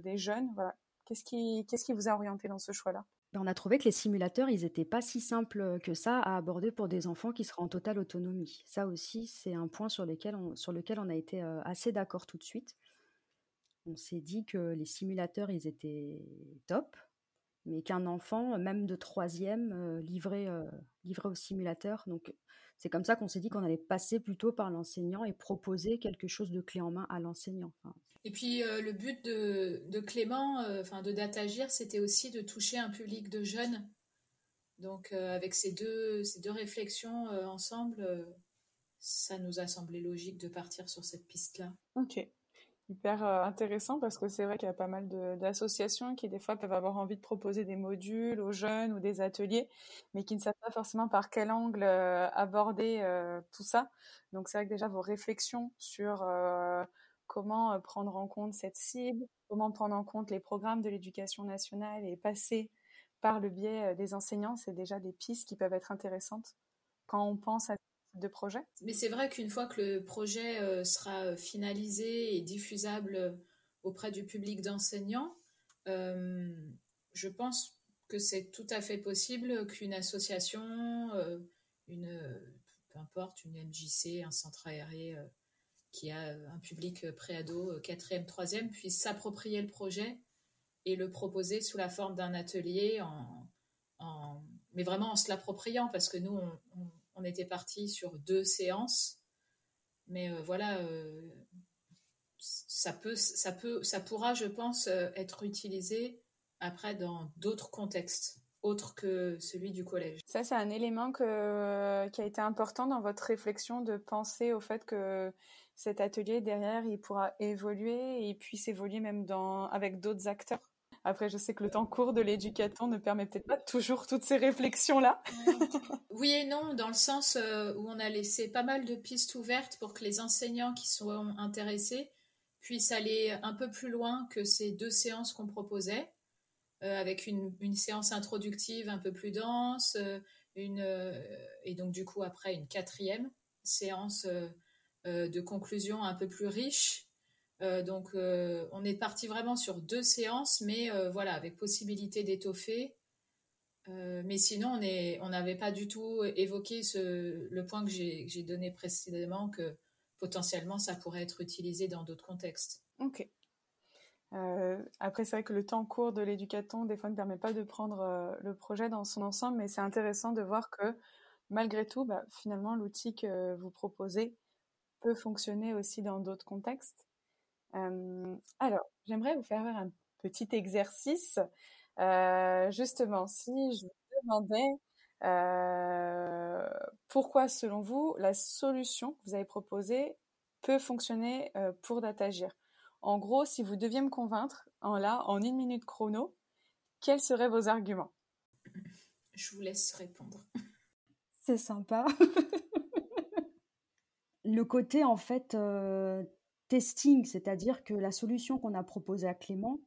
des jeunes? Voilà. Qu'est-ce qui, qu'est-ce qui vous a orienté dans ce choix-là? Ben, on a trouvé que les simulateurs, ils n'étaient pas si simples que ça à aborder pour des enfants qui seraient en totale autonomie. Ça aussi, c'est un point sur, lequel on a été assez d'accord tout de suite. On s'est dit que les simulateurs, ils étaient top, mais qu'un enfant, même de troisième, livré, livré au simulateur. Donc, c'est comme ça qu'on s'est dit qu'on allait passer plutôt par l'enseignant et proposer quelque chose de clé en main à l'enseignant. Et puis euh, le but de, Clément, euh, enfin de Datagir, c'était aussi de toucher un public de jeunes. Donc euh, avec ces deux, ces deux réflexions ensemble, ça nous a semblé logique de partir sur cette piste-là. Ok hyper intéressant parce que c'est vrai qu'il y a pas mal d'associations qui des fois peuvent avoir envie de proposer des modules aux jeunes ou des ateliers, mais qui ne savent pas forcément par quel angle aborder tout ça. Donc c'est vrai que déjà vos réflexions sur comment prendre en compte cette cible, comment prendre en compte les programmes de l'éducation nationale et passer par le biais des enseignants, c'est déjà des pistes qui peuvent être intéressantes quand on pense à de projet? Mais c'est vrai qu'une fois que le projet sera finalisé et diffusable auprès du public d'enseignants, je pense que c'est tout à fait possible qu'une association, une, peu importe, une MJC, un centre aéré qui a euh, un public euh, préado, euh, quatrième, troisième, puisse s'approprier le projet et le proposer sous la forme d'un atelier, mais vraiment en se l'appropriant, parce que nous, on, était parti sur deux séances, mais voilà, ça peut, ça peut, ça pourra, je pense, être utilisé après dans d'autres contextes autres que celui du collège. Ça, c'est un élément que, qui a été important dans votre réflexion de penser au fait que cet atelier derrière, il pourra évoluer et puisse évoluer même dans, avec d'autres acteurs. Après, je sais que le temps court de l'éducation ne permet peut-être pas toujours toutes ces réflexions-là. oui et non, dans le sens euh, où on a laissé pas mal de pistes ouvertes pour que les enseignants qui sont intéressés puissent aller un peu plus loin que ces deux séances qu'on proposait, euh, avec une, séance introductive un peu plus dense, euh, une, et donc du coup après une quatrième séance de conclusions un peu plus riches. Euh, donc, euh, on est parti vraiment sur deux séances, mais voilà, avec possibilité d'étoffer. mais sinon, on n'avait pas du tout évoqué le point que j'ai donné précédemment, que potentiellement, ça pourrait être utilisé dans d'autres contextes. Ok. après, c'est vrai que le temps court de l'éducaton, des fois, ne permet pas de prendre le projet dans son ensemble, mais c'est intéressant de voir que malgré tout, bah, finalement, l'outil que vous proposez peut fonctionner aussi dans d'autres contextes. Euh, alors, j'aimerais vous faire un petit exercice. Euh, justement, si je vous demandais euh, pourquoi, selon vous, la solution que vous avez proposée peut fonctionner pour Datagir. En gros, si vous deviez me convaincre, en là, en une minute chrono, quels seraient vos arguments? Je vous laisse répondre. C'est sympa. le côté en fait testing, c'est-à-dire que la solution qu'on a proposée à Clément,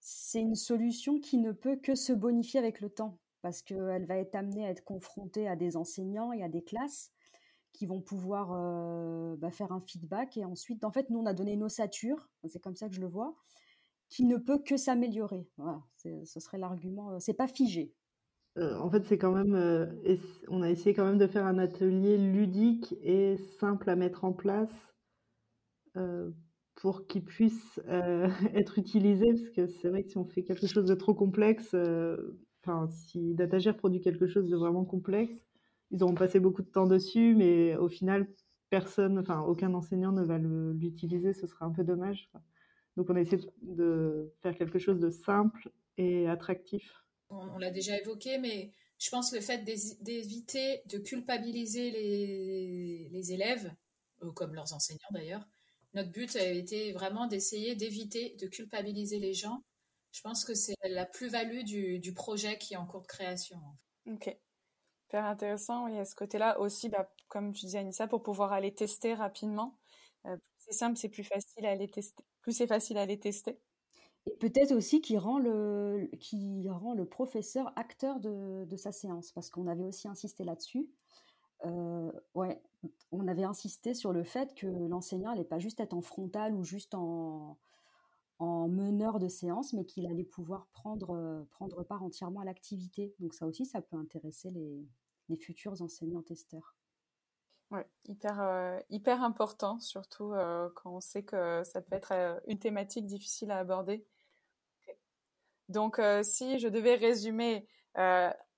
c'est une solution qui ne peut que se bonifier avec le temps, parce qu'elle va être amenée à être confrontée à des enseignants et à des classes qui vont pouvoir bah, faire un feedback. Et ensuite, en fait, nous, on a donné nos satures, c'est comme ça que je le vois, qui ne peut que s'améliorer. Voilà, ce serait l'argument. C'est pas figé. Euh, en fait, c'est quand même, euh, on a essayé quand même de faire un atelier ludique et simple à mettre en place euh, pour qu'il puisse être utilisé, parce que c'est vrai que si on fait quelque chose de trop complexe, enfin, si Datagir produit quelque chose de vraiment complexe, ils auront passé beaucoup de temps dessus, mais au final, personne, enfin, aucun enseignant ne va l'utiliser, ce serait un peu dommage. Donc, on a essayé de faire quelque chose de simple et attractif on, l'a déjà évoqué, mais je pense le fait d'éviter de culpabiliser les, élèves, comme leurs enseignants d'ailleurs, notre but a été vraiment d'essayer d'éviter de culpabiliser les gens. Je pense que c'est la plus-value du, projet qui est en cours de création. Ok. Super intéressant, oui, à ce côté-là aussi, bah, comme tu disais Anissa, pour pouvoir aller tester rapidement. Euh, c'est simple, c'est plus facile à aller tester. Plus c'est facile à aller tester. Et peut-être aussi qui rend le, qui rend le professeur acteur de, de sa séance, parce qu'on avait aussi insisté là-dessus. Ouais, on avait insisté sur le fait que l'enseignant n'allait pas juste être en frontal ou juste en, en meneur de séance, mais qu'il allait pouvoir prendre, prendre part entièrement à l'activité. Donc ça aussi, ça peut intéresser les, futurs enseignants testeurs. Ouais, hyper, hyper important, surtout quand on sait que ça peut être une thématique difficile à aborder. Donc, si je devais résumer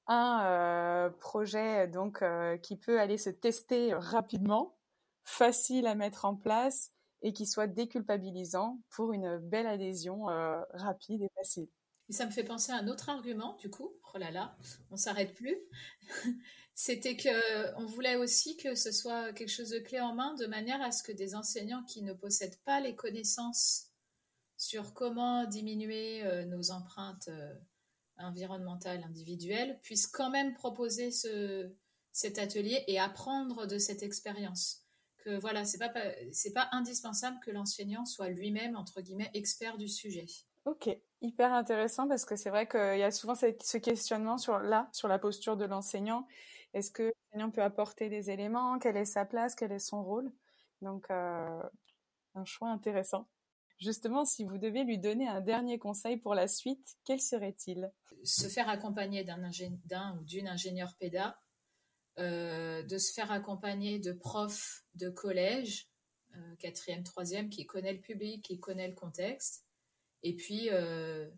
un euh, projet donc euh, qui peut aller se tester rapidement, facile à mettre en place et qui soit déculpabilisant pour une belle adhésion euh, rapide et facile. Et ça me fait penser à un autre argument, du coup. Oh là là, on s'arrête plus. C'était que on voulait aussi que ce soit quelque chose de clé en main, de manière à ce que des enseignants qui ne possèdent pas les connaissances sur comment diminuer nos empreintes environnementale individuelle puisse quand même proposer ce, cet atelier et apprendre de cette expérience. Que voilà, c'est pas pas indispensable que l'enseignant soit lui-même entre guillemets expert du sujet. Ok, hyper intéressant parce que c'est vrai qu'il y a souvent ce questionnement sur là, sur la posture de l'enseignant. Est-ce que l'enseignant peut apporter des éléments? Quelle est sa place? Quel est son rôle? Donc, euh, un choix intéressant. Justement, si vous deviez lui donner un dernier conseil pour la suite, quel serait-il? Se faire accompagner d'un ou d'une ingénieure péda, euh, de se faire accompagner de profs de collège, euh, quatrième, troisième, qui connaît le public, qui connaît le contexte, et puis euh,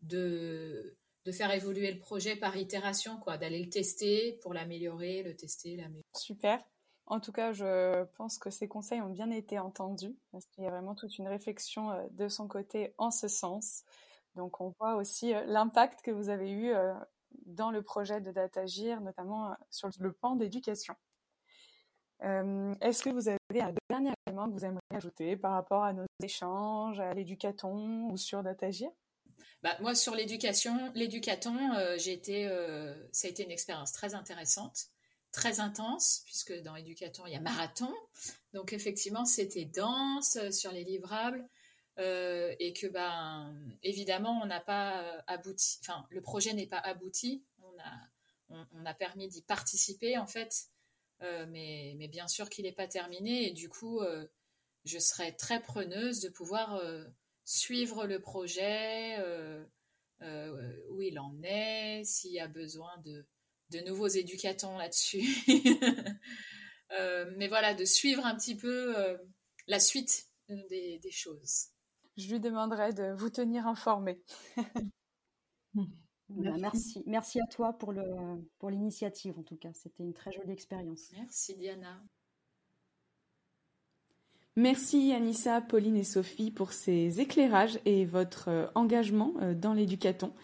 de, de faire évoluer le projet par itération, quoi, d'aller le tester pour l'améliorer, le tester, l'améliorer. Super. En tout cas, je pense que ces conseils ont bien été entendus, parce qu'il y a vraiment toute une réflexion euh, de son côté en ce sens. Donc, on voit aussi euh, l'impact que vous avez eu euh, dans le projet de Datagir, notamment sur le pan d'éducation. Est-ce que vous avez un dernier élément que vous aimeriez ajouter par rapport à nos échanges, à l'éducaton ou sur Datagir bah, moi, sur l'éducation, l'éducaton, ça a été une expérience très intéressante très intense, puisque dans Éducaton, il y a marathon. Donc effectivement, c'était dense euh, sur les livrables. Euh, et que ben évidemment on n'a pas euh, abouti enfin le projet n'est pas abouti on a on, a permis d'y participer en fait mais, mais bien sûr qu'il n'est pas terminé et du coup je serais très preneuse de pouvoir suivre le projet où il en est s'il y a besoin de de nouveaux éducatons là-dessus. Euh, mais voilà, de suivre un petit peu euh, la suite des, choses. Je lui demanderai de vous tenir informé. merci. merci. à toi pour le pour l'initiative en tout cas. C'était une très jolie expérience. Merci Diana. Merci Anissa, Pauline et Sophie pour ces éclairages et votre euh, engagement dans l'éducaton.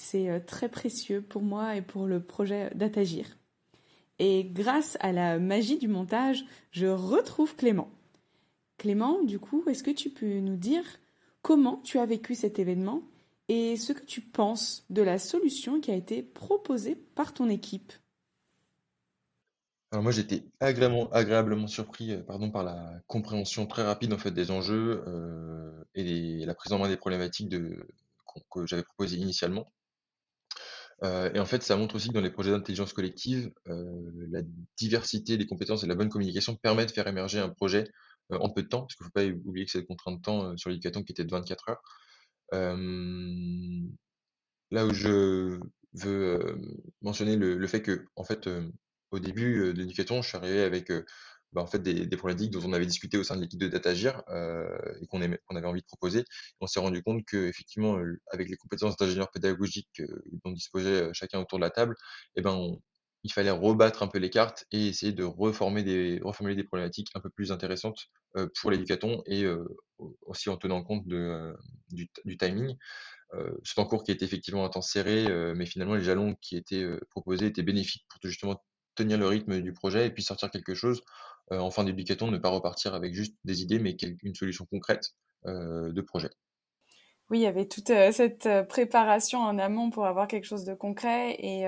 C'est euh, très précieux pour moi et pour le projet d'Atagir. Et grâce à la magie du montage, je retrouve Clément. Clément, du coup, est-ce que tu peux nous dire comment tu as vécu cet événement et ce que tu penses de la solution qui a été proposée par ton équipe? Alors moi j'étais agréablement, surpris euh, pardon, par la compréhension très rapide en fait des enjeux euh, et la prise en main des problématiques que j'avais proposées initialement. Et en fait, ça montre aussi que dans les projets d'intelligence collective, la diversité des compétences et la bonne communication permet de faire émerger un projet en peu de temps, parce qu'il ne faut pas oublier que c'est le contraint de temps sur l'éducation qui était de 24 heures. là où je veux mentionner le, fait que, en fait, au début de l'éducation, je suis arrivé avec bah, en fait, des, problématiques dont on avait discuté au sein de l'équipe de Datagir euh, et qu'on avait envie de proposer. On s'est rendu compte que effectivement, avec les compétences d'ingénieur pédagogique euh, dont disposait euh, chacun autour de la table, eh ben, il fallait rebattre un peu les cartes et essayer de reformer des, reformuler des problématiques un peu plus intéressantes pour l'éducaton et aussi en tenant compte du, du, timing. c'est un cours qui était effectivement un temps serré, mais finalement les jalons qui étaient proposés étaient bénéfiques pour justement tenir le rythme du projet et puis sortir quelque chose en fin d'éducation, ne pas repartir avec juste des idées, mais une solution concrète de projet. Oui, il y avait toute cette préparation en amont pour avoir quelque chose de concret et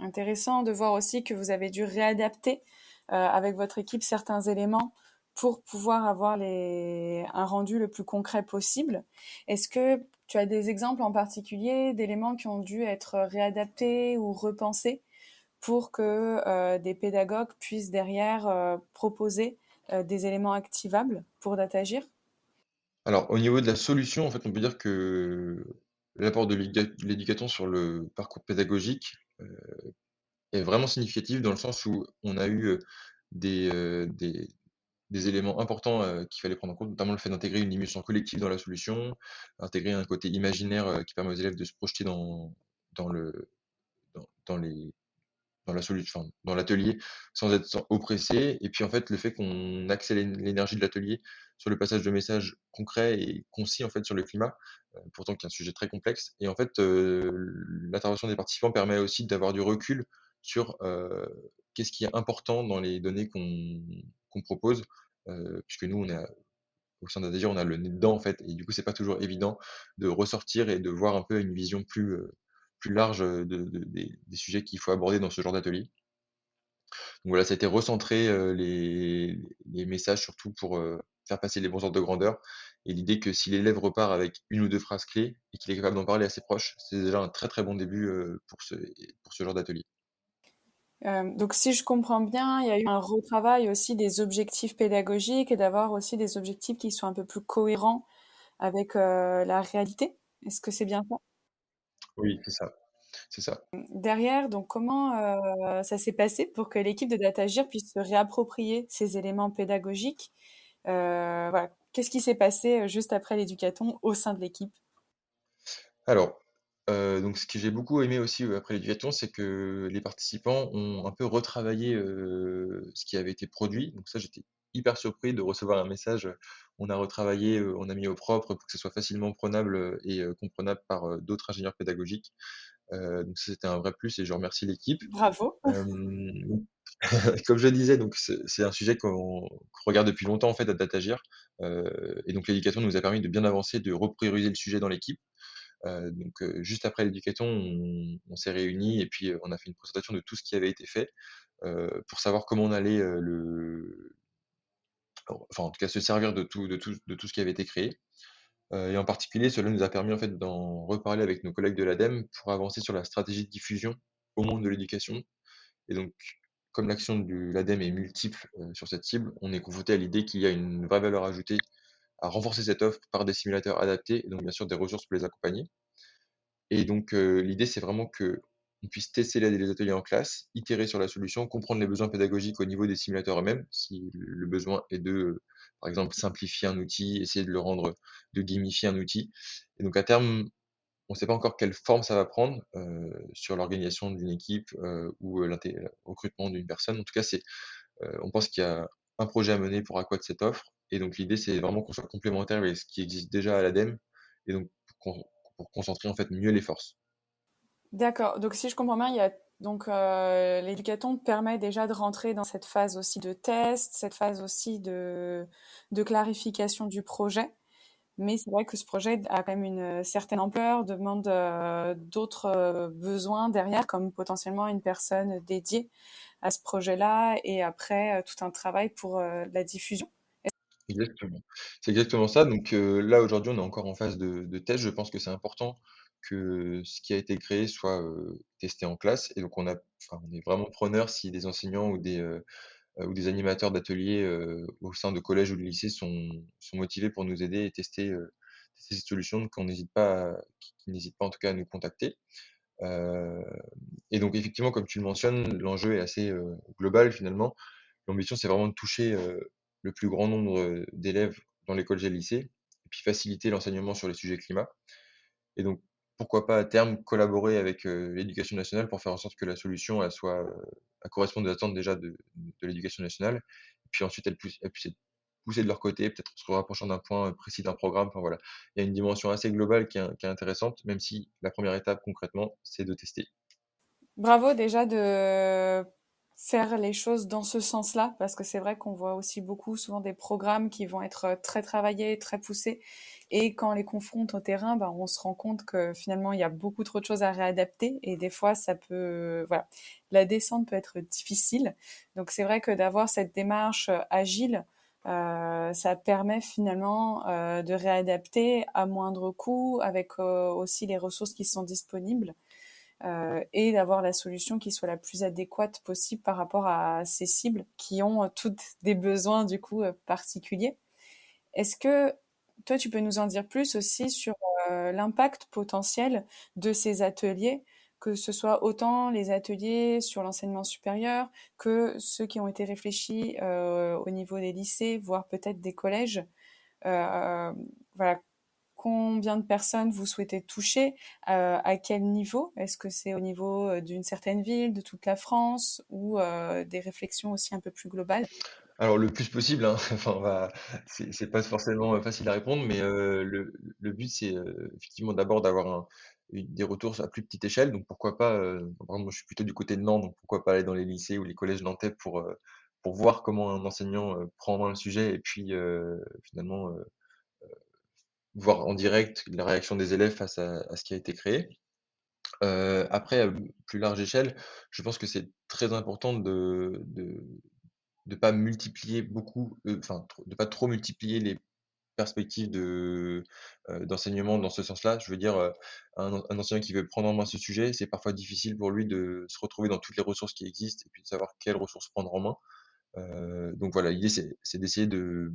intéressant de voir aussi que vous avez dû réadapter avec votre équipe certains éléments pour pouvoir avoir un rendu le plus concret possible. Est-ce que tu as des exemples en particulier d'éléments qui ont dû être réadaptés ou repensés? Pour que euh, des pédagogues puissent derrière euh, proposer euh, des éléments activables pour Datagir Alors, au niveau de la solution, en fait, on peut dire que l'apport de l'éducateur sur le parcours pédagogique est vraiment significatif dans le sens où on a eu des, des, éléments importants qu'il fallait prendre en compte, notamment le fait d'intégrer une émotion collective dans la solution, intégrer un côté imaginaire qui permet aux élèves de se projeter dans, dans, le, dans, les, dans la solution, dans l'atelier sans être oppressé. Et puis en fait, le fait qu'on accélère l'énergie de l'atelier sur le passage de messages concrets et concis en fait sur le climat, pourtant qui est un sujet très complexe. Et en fait, l'intervention des participants permet aussi d'avoir du recul sur qu'est-ce qui est important dans les données qu'on propose, puisque nous, on au sein d'Adagir, on a le nez dedans, en fait, et du coup, c'est pas toujours évident de ressortir et de voir un peu une vision plus, plus large de, des, sujets qu'il faut aborder dans ce genre d'atelier. Donc voilà, ça a été recentrer les, messages surtout pour faire passer les bons ordres de grandeur. Et l'idée que si l'élève repart avec une ou deux phrases clés et qu'il est capable d'en parler à ses proches, c'est déjà un très très bon début pour ce, pour ce genre d'atelier. Donc, si je comprends bien, il y a eu un retravail aussi des objectifs pédagogiques et d'avoir aussi des objectifs qui sont un peu plus cohérents avec la réalité. Est-ce que c'est bien ça? Oui, c'est ça. C'est ça. Derrière, donc comment euh, ça s'est passé pour que l'équipe de DataGir puisse se réapproprier ces éléments pédagogiques voilà. Qu'est-ce qui s'est passé juste après l'éducaton au sein de l'équipe? Alors, euh, donc ce que j'ai beaucoup aimé aussi, euh, après l'éducation, c'est que les participants ont un peu retravaillé, euh, ce qui avait été produit. Donc ça, j'étais hyper surpris de recevoir un message, on a retravaillé, on a mis au propre pour que ce soit facilement prenable, et comprenable par, d'autres ingénieurs pédagogiques. donc ça, c'était un vrai plus et je remercie l'équipe. Bravo! comme je disais, donc c'est un sujet qu'on regarde depuis longtemps en fait à Datagir, et donc l'éducation nous a permis de bien avancer, de reprioriser le sujet dans l'équipe. Euh, donc euh, juste après l'éducation, on, s'est réunis et puis euh, on a fait une présentation de tout ce qui avait été fait pour savoir comment on allait le, enfin en tout cas se servir de tout, de tout, de tout ce qui avait été créé. et en particulier, cela nous a permis en fait d'en reparler avec nos collègues de l'ADEME pour avancer sur la stratégie de diffusion au monde de l'éducation. Et donc, comme l'action de l'ADEME est multiple sur cette cible, on est confronté à l'idée qu'il y a une vraie valeur ajoutée à renforcer cette offre par des simulateurs adaptés et donc bien sûr des ressources pour les accompagner. Et donc l'idée c'est vraiment que on puisse tester les ateliers en classe, itérer sur la solution, comprendre les besoins pédagogiques au niveau des simulateurs eux-mêmes, si le besoin est de, par exemple, simplifier un outil, essayer de le rendre, de gamifier un outil. Et donc à terme, on ne sait pas encore quelle forme ça va prendre sur l'organisation d'une équipe ou le recrutement d'une personne. En tout cas, c'est, on pense qu'il y a un projet à mener pour accroître cette offre et donc l'idée, c'est vraiment qu'on soit complémentaire avec ce qui existe déjà à l'ADEME, et donc pour, concentrer en fait mieux les forces. D'accord. Donc si je comprends bien, il y a donc euh, l'éducaton permet déjà de rentrer dans cette phase aussi de test, cette phase aussi de, clarification du projet. Mais c'est vrai que ce projet a quand même une certaine ampleur, demande euh, d'autres euh, besoins derrière, comme potentiellement une personne dédiée à ce projet-là et après tout un travail pour la diffusion. C'est exactement ça. Donc là, aujourd'hui, on est encore en phase de, test. Je pense que c'est important que ce qui a été créé soit testé en classe. Et donc, on, est vraiment preneur si des enseignants ou des, animateurs d'ateliers au sein de collèges ou de lycées sont, motivés pour nous aider et tester, tester cette n'hésite pas, n'hésitent pas en tout cas à nous contacter. et donc, effectivement, comme tu le mentionnes, l'enjeu est assez global finalement. L'ambition, c'est vraiment de toucher le plus grand nombre d'élèves dans les collèges et lycées, et puis faciliter l'enseignement sur les sujets climat. Et donc, pourquoi pas à terme collaborer avec l'éducation nationale pour faire en sorte que la solution elle soit, elle corresponde aux attentes déjà de, l'éducation nationale, et puis ensuite elle, puisse, être poussée de leur côté, peut-être se rapprochant d'un point précis d'un programme. Enfin voilà, il y a une dimension assez globale qui est intéressante, même si la première étape concrètement, c'est de tester. Bravo déjà de faire les choses dans ce sens-là, parce que c'est vrai qu'on voit aussi beaucoup souvent des programmes qui vont être très travaillés, très poussés, et quand on les confronte au terrain, ben, on se rend compte que finalement il y a beaucoup trop de choses à réadapter, et des fois ça peut, voilà, la descente peut être difficile. Donc c'est vrai que d'avoir cette démarche agile, euh, ça permet finalement euh, de réadapter à moindre coût avec euh, aussi les ressources qui sont disponibles et d'avoir la solution qui soit la plus adéquate possible par rapport à ces cibles qui ont toutes des besoins du coup particuliers. Est-ce que toi tu peux nous en dire plus aussi sur l'impact potentiel de ces ateliers que ce soit autant les ateliers sur l'enseignement supérieur que ceux qui ont été réfléchis euh, au niveau des lycées, voire peut-être des collèges. Euh, voilà, combien de personnes vous souhaitez toucher, euh, à quel niveau? Est-ce que c'est au niveau d'une certaine ville, de toute la France, ou des réflexions aussi un peu plus globales? Alors le plus possible, hein. enfin, pas forcément facile à répondre, mais le, but c'est effectivement d'abord d'avoir des retours à plus petite échelle. Donc pourquoi pas, euh, moi je suis plutôt du côté de Nantes, donc pourquoi pas aller dans les lycées ou les collèges nantais pour, euh, pour voir comment un enseignant euh, prend en le sujet et puis finalement voir en direct la réaction des élèves face à, ce qui a été créé. après, à plus large échelle, je pense que c'est très important de de de pas multiplier beaucoup, enfin, de pas trop multiplier les perspective de, d'enseignement dans ce sens-là. Je veux dire, un, enseignant qui veut prendre en main ce sujet, c'est parfois difficile pour lui de se retrouver dans toutes les ressources qui existent et puis de savoir quelles ressources prendre en main. donc voilà, l'idée c'est, d'essayer de,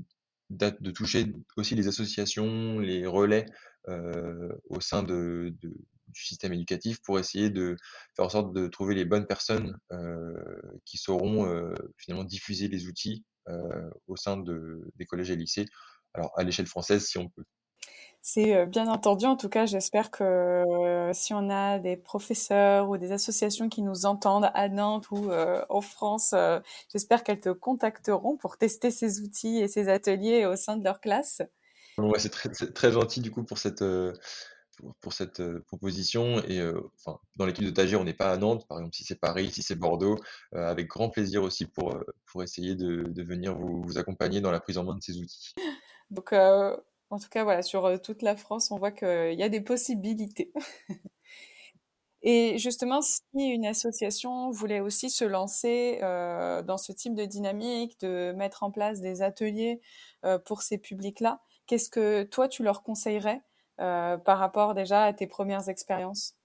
de toucher aussi les associations, les relais au sein du système éducatif pour essayer de faire en sorte de trouver les bonnes personnes qui sauront finalement diffuser les outils au sein de, des collèges et lycées alors à l'échelle française si on peut. C'est euh, bien entendu, en tout cas, j'espère que euh, si on a des professeurs ou des associations qui nous entendent à Nantes ou euh, en France, j'espère qu'elles te contacteront pour tester ces outils et ces ateliers au sein de leur classe. Ouais, c'est très, très, gentil du coup pour cette, pour, cette proposition. Et enfin, dans l'équipe de Tagir, on n'est pas à Nantes, par exemple, si c'est Paris, si c'est Bordeaux, avec grand plaisir aussi pour, pour essayer de, de venir vous, vous accompagner dans la prise en main de ces outils. Donc, en tout cas, sur euh, toute la France, on voit qu'il y a des possibilités. Et justement, si une association voulait aussi se lancer euh, dans ce type de dynamique, de mettre en place des ateliers pour ces publics-là, qu'est-ce que toi, tu leur conseillerais par rapport déjà à tes premières expériences?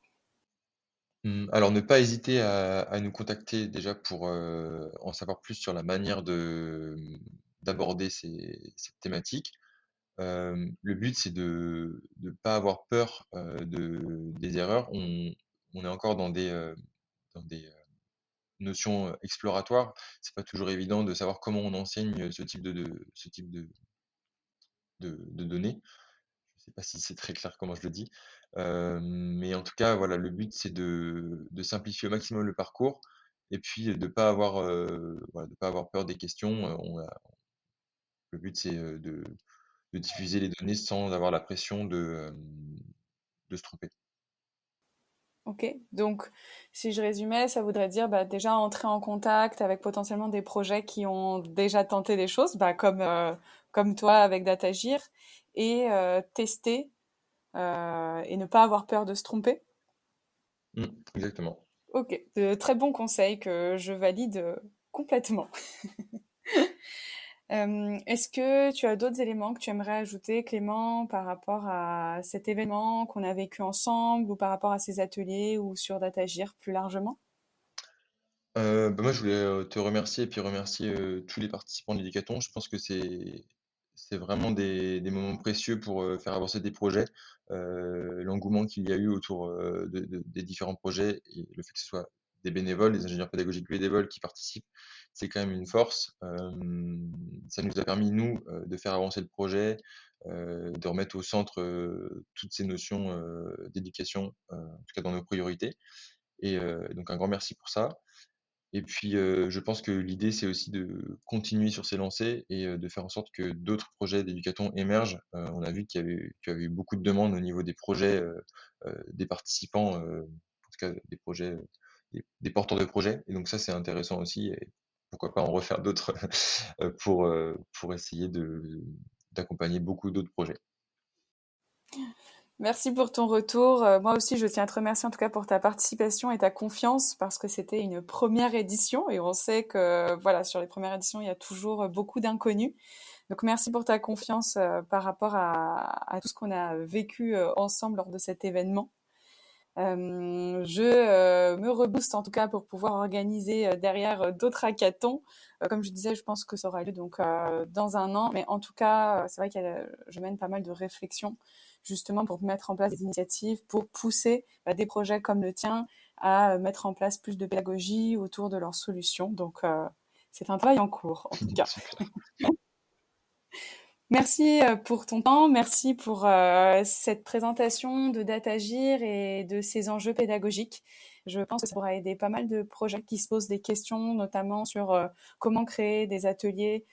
Mmh, alors, ne pas hésiter à, nous contacter déjà pour en savoir plus sur la manière de, d'aborder ces, cette thématique. Le but, c'est de ne pas avoir peur de, des erreurs. On, est encore dans des, dans des notions exploratoires. C'est pas toujours évident de savoir comment on enseigne ce type de, données. Je sais pas si c'est très clair comment je le dis. mais en tout cas, voilà, le but, c'est de, simplifier au maximum le parcours et puis de ne pas, pas avoir peur des questions. Le but, c'est de, diffuser les données sans avoir la pression de, de se tromper. Ok, donc si je résumais, ça voudrait dire bah, déjà entrer en contact avec potentiellement des projets qui ont déjà tenté des choses, bah, comme, comme toi avec Datagir, et tester et ne pas avoir peur de se tromper. Mmh, exactement. Ok, de très bons conseils que je valide complètement. Euh, est-ce que tu as d'autres éléments que tu aimerais ajouter, Clément, par rapport à cet événement qu'on a vécu ensemble ou par rapport à ces ateliers ou sur Datagir plus largement? Euh, bah, moi, je voulais euh, te remercier et puis remercier tous les participants de l'Éducaton. Je pense que c'est vraiment des, moments précieux pour faire avancer des projets. L'engouement qu'il y a eu autour des différents projets et le fait que ce soit des bénévoles, des ingénieurs pédagogiques bénévoles qui participent, c'est quand même une force. ça nous a permis, nous, de faire avancer le projet, de remettre au centre toutes ces notions d'éducation, en tout cas dans nos priorités. Et donc un grand merci pour ça. Et puis, je pense que l'idée, c'est aussi de continuer sur ces lancées et de faire en sorte que d'autres projets d'éducation émergent. on a vu qu'il y, avait, eu beaucoup de demandes au niveau des projets des participants, en tout cas des projets des, porteurs de projets. Et donc ça, c'est intéressant aussi. Pourquoi pas en refaire d'autres pour, pour essayer d'accompagner beaucoup d'autres projets. Merci pour ton retour. Euh, moi aussi, je tiens à te remercier en tout cas pour ta participation et ta confiance parce que c'était une première édition et on sait que voilà sur les premières éditions, il y a toujours beaucoup d'inconnus. Donc merci pour ta confiance euh, par rapport à, tout ce qu'on a vécu euh, ensemble lors de cet événement. Je me rebooste en tout cas pour pouvoir organiser derrière d'autres hackathons. comme je disais, je pense que ça aura lieu donc dans un an, mais en tout cas, c'est vrai que je mène pas mal de réflexions justement pour mettre en place des initiatives, pour pousser bah, des projets comme le tien à mettre en place plus de pédagogie autour de leurs solutions. Donc, euh, c'est un travail en cours, en tout cas. Merci euh, pour ton temps, merci pour euh, cette présentation de Datagir et de ces enjeux pédagogiques. Je pense que ça pourra aider pas mal de projets qui se posent des questions, notamment sur comment créer des ateliers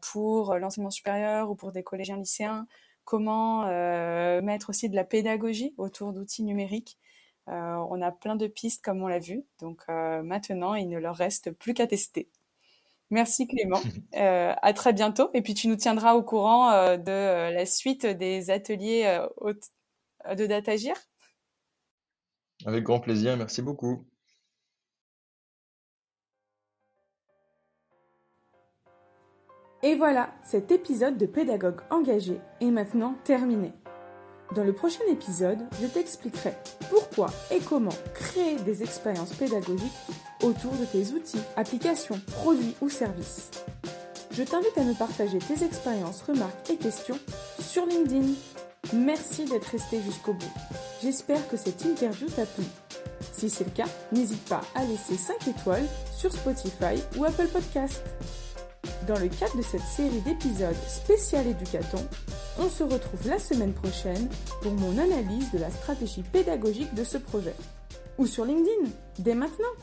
pour l'enseignement supérieur ou pour des collégiens lycéens, comment euh, mettre aussi de la pédagogie autour d'outils numériques. Euh, on a plein de pistes comme on l'a vu, donc euh, maintenant il ne leur reste plus qu'à tester. Merci Clément, à très bientôt et puis tu nous tiendras au courant de la suite des ateliers de Datagir. Avec grand plaisir, merci beaucoup. Et voilà, cet épisode de Pédagogue engagé est maintenant terminé. Dans le prochain épisode, je t'expliquerai pourquoi et comment créer des expériences pédagogiques autour de tes outils, applications, produits ou services. Je t'invite à me partager tes expériences, remarques et questions sur LinkedIn. Merci d'être resté jusqu'au bout. J'espère que cette interview t'a plu. Si c'est le cas, n'hésite pas à laisser 5 étoiles sur Spotify ou Apple Podcast. Dans le cadre de cette série d'épisodes spécial éducaton, on se retrouve la semaine prochaine pour mon analyse de la stratégie pédagogique de ce projet. Ou sur LinkedIn, dès maintenant